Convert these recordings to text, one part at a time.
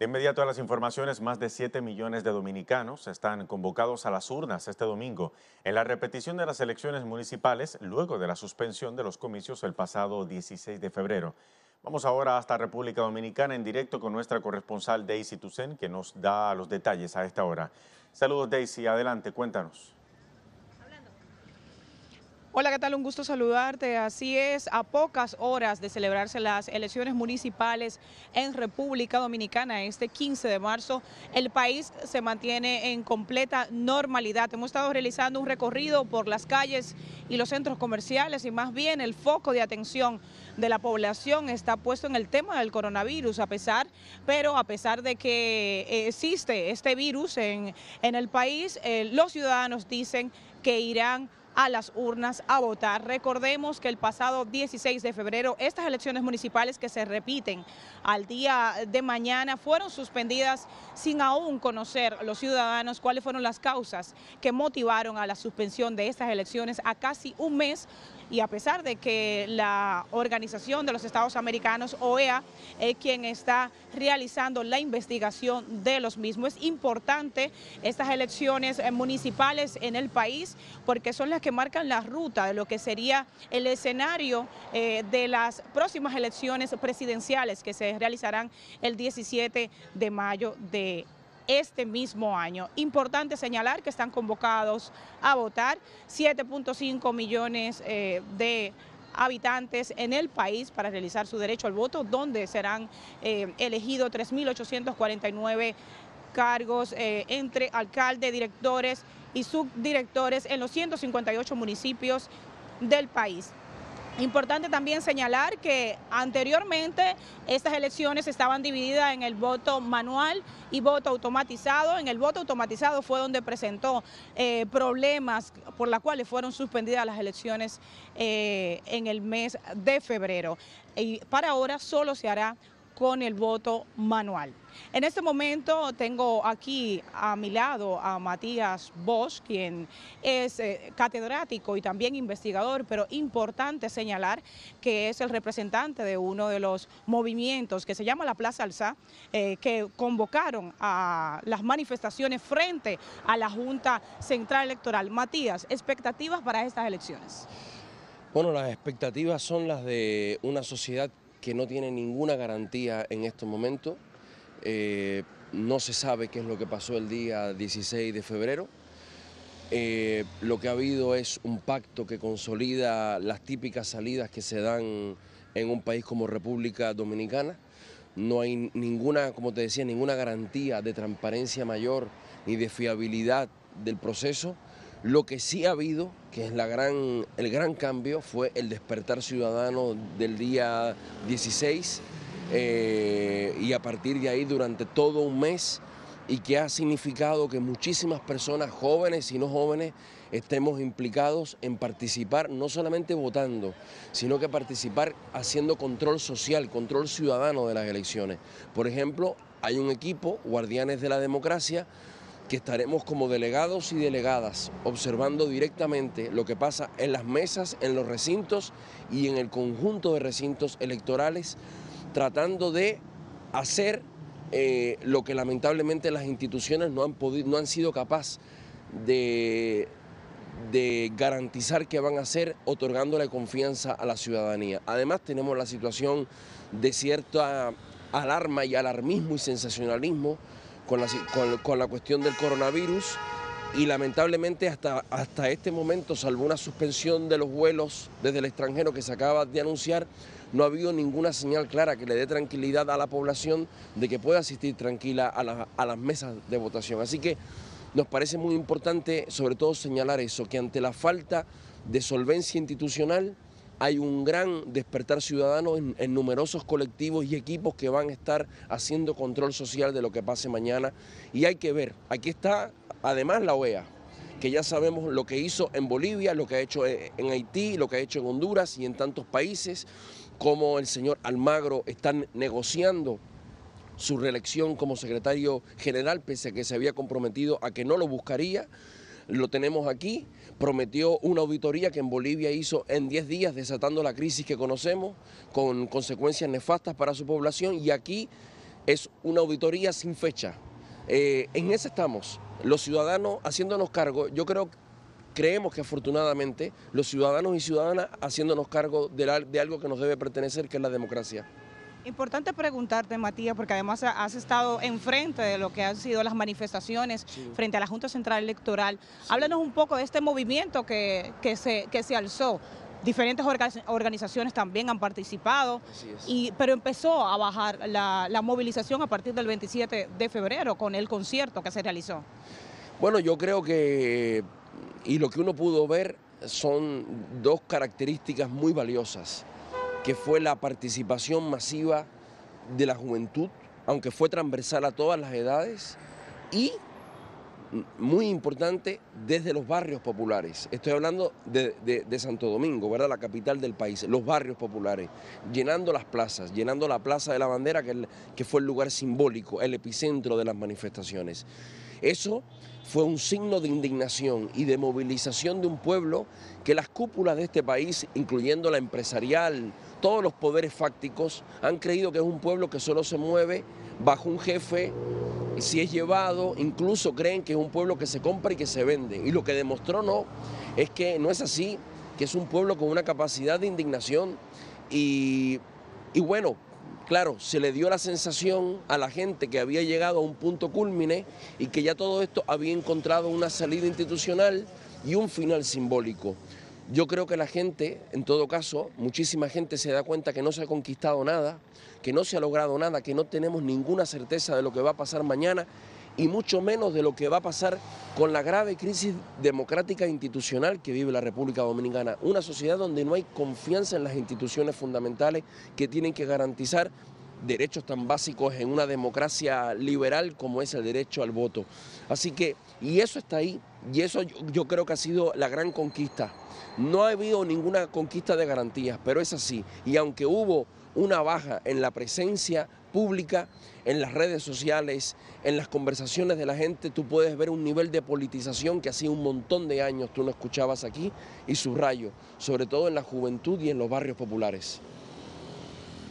De inmediato a las informaciones, más de 7 millones de dominicanos están convocados a las urnas este domingo en la repetición de las elecciones municipales luego de la suspensión de los comicios el pasado 16 de febrero. Vamos ahora hasta República Dominicana en directo con nuestra corresponsal Daisy Tucen que nos da los detalles a esta hora. Saludos Daisy, adelante, cuéntanos. Hola, ¿qué tal? Un gusto saludarte. Así es, a pocas horas de celebrarse las elecciones municipales en República Dominicana este 15 de marzo, el país se mantiene en completa normalidad. Hemos estado realizando un recorrido por las calles y los centros comerciales y más bien el foco de atención de la población está puesto en el tema del coronavirus, a pesar, pero a pesar de que eh, existe este virus en, en el país, eh, los ciudadanos dicen que irán a las urnas a votar. Recordemos que el pasado 16 de febrero estas elecciones municipales que se repiten al día de mañana fueron suspendidas sin aún conocer los ciudadanos cuáles fueron las causas que motivaron a la suspensión de estas elecciones a casi un mes y a pesar de que la Organización de los Estados Americanos, OEA, es quien está realizando la investigación de los mismos. Es importante estas elecciones eh, municipales en el país porque son las que marcan la ruta de lo que sería el escenario eh, de las próximas elecciones presidenciales que se realizarán el 17 de mayo de este mismo año. Importante señalar que están convocados a votar 7.5 millones eh, de habitantes en el país para realizar su derecho al voto, donde serán eh, elegidos 3.849 cargos eh, entre alcaldes, directores y subdirectores en los 158 municipios del país. Importante también señalar que anteriormente estas elecciones estaban divididas en el voto manual y voto automatizado. En el voto automatizado fue donde presentó eh, problemas por los cuales fueron suspendidas las elecciones eh, en el mes de febrero. Y para ahora solo se hará con el voto manual. En este momento tengo aquí a mi lado a Matías Bosch, quien es eh, catedrático y también investigador, pero importante señalar que es el representante de uno de los movimientos que se llama la Plaza Alza, eh, que convocaron a las manifestaciones frente a la Junta Central Electoral. Matías, expectativas para estas elecciones. Bueno, las expectativas son las de una sociedad que no tiene ninguna garantía en estos momentos. Eh, no se sabe qué es lo que pasó el día 16 de febrero. Eh, lo que ha habido es un pacto que consolida las típicas salidas que se dan en un país como República Dominicana. No hay ninguna, como te decía, ninguna garantía de transparencia mayor ni de fiabilidad del proceso. Lo que sí ha habido, que es la gran, el gran cambio, fue el despertar ciudadano del día 16 eh, y a partir de ahí durante todo un mes y que ha significado que muchísimas personas, jóvenes y no jóvenes, estemos implicados en participar, no solamente votando, sino que participar haciendo control social, control ciudadano de las elecciones. Por ejemplo, hay un equipo, Guardianes de la Democracia, que estaremos como delegados y delegadas observando directamente lo que pasa en las mesas, en los recintos y en el conjunto de recintos electorales, tratando de hacer eh, lo que lamentablemente las instituciones no han, no han sido capaces de, de garantizar que van a hacer, otorgándole confianza a la ciudadanía. Además tenemos la situación de cierta alarma y alarmismo y sensacionalismo con la, cuestión del coronavirus y lamentablemente hasta, hasta este momento, salvo una suspensión de los vuelos desde el extranjero que se acaba de anunciar, no ha habido ninguna señal clara que le dé tranquilidad a la población de que pueda asistir tranquila a, a las mesas de votación. Así que nos parece muy importante sobre todo señalar eso, que ante la falta de solvencia institucional, hay un gran despertar ciudadano en, numerosos colectivos y equipos que van a estar haciendo control social de lo que pase mañana. Y hay que ver, aquí está además la OEA, que ya sabemos lo que hizo en Bolivia, lo que ha hecho en Haití, lo que ha hecho en Honduras y en tantos países, como el señor Almagro está negociando su reelección como secretario general, pese a que se había comprometido a que no lo buscaría lo tenemos aquí, prometió una auditoría que en Bolivia hizo en 10 días, desatando la crisis que conocemos, con consecuencias nefastas para su población, y aquí es una auditoría sin fecha. Eh, en ese estamos, los ciudadanos haciéndonos cargo, yo creo, creemos que afortunadamente los ciudadanos y ciudadanas haciéndonos cargo de algo que nos debe pertenecer, que es la democracia. Importante preguntarte, Matías, porque además has estado enfrente de lo que han sido las manifestaciones frente a la Junta Central Electoral. Háblanos un poco de este movimiento que, que, se, que se alzó. Diferentes organizaciones también han participado, y, pero empezó a bajar la, la movilización a partir del 27 de febrero con el concierto que se realizó. Bueno, yo creo que, y lo que uno pudo ver son dos características muy valiosas que fue la participación masiva de la juventud, aunque fue transversal a todas las edades, y muy importante desde los barrios populares. Estoy hablando de, Santo Domingo, ¿verdad? La capital del país, los barrios populares, llenando las plazas, llenando la Plaza de la Bandera, que, que fue el lugar simbólico, el epicentro de las manifestaciones. Eso fue un signo de indignación y de movilización de un pueblo que las cúpulas de este país, incluyendo la empresarial, todos los poderes fácticos, han creído que es un pueblo que solo se mueve bajo un jefe, si es llevado, incluso creen que es un pueblo que se compra y que se vende. Y lo que demostró no, es que no es así, que es un pueblo con una capacidad de indignación y, y bueno, Claro, se le dio la sensación a la gente que había llegado a un punto cúlmine y que ya todo esto había encontrado una salida institucional y un final simbólico. Yo creo que la gente, en todo caso, muchísima gente se da cuenta que no se ha conquistado nada, que no se ha logrado nada, que no tenemos ninguna certeza de lo que va a pasar mañana y mucho menos de lo que va a pasar con la grave crisis democrática e institucional que vive la República Dominicana. Una sociedad donde no hay confianza en las instituciones fundamentales que tienen que garantizar derechos tan básicos en una democracia liberal como es el derecho al voto. Así que, y eso está ahí, y eso yo, creo que ha sido la gran conquista. No ha habido ninguna conquista de garantías, pero es así. Y aunque hubo una baja en la presencia pública, en las redes sociales, en las conversaciones de la gente, tú puedes ver un nivel de politización que hacía un montón de años tú no escuchabas aquí y subrayo, sobre todo en la juventud y en los barrios populares.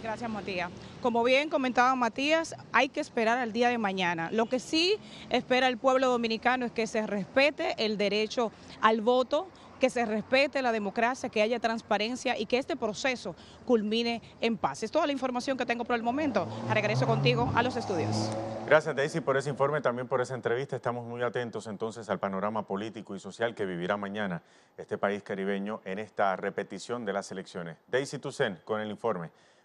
Gracias, Matías. Como bien comentaba Matías, hay que esperar al día de mañana. Lo que sí espera el pueblo dominicano es que se respete el derecho al voto, que se respete la democracia, que haya transparencia y que este proceso culmine en paz. Es toda la información que tengo por el momento. Regreso contigo a los estudios. Gracias Daisy por ese informe, también por esa entrevista. Estamos muy atentos entonces al panorama político y social que vivirá mañana este país caribeño en esta repetición de las elecciones. Daisy Tucen con el informe.